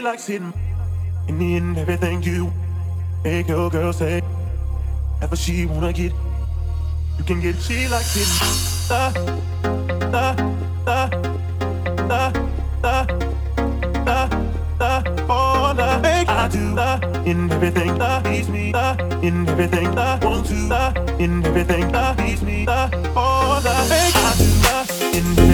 likes it. In the end, everything you make your girl say. Ever she wanna get, you can get. She likes it. Da, da, da, da, da, da, da. All the make I do da, in everything that please me. Da, in everything that want to. Da, in everything that please me. Da, all the make I do da, in everything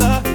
I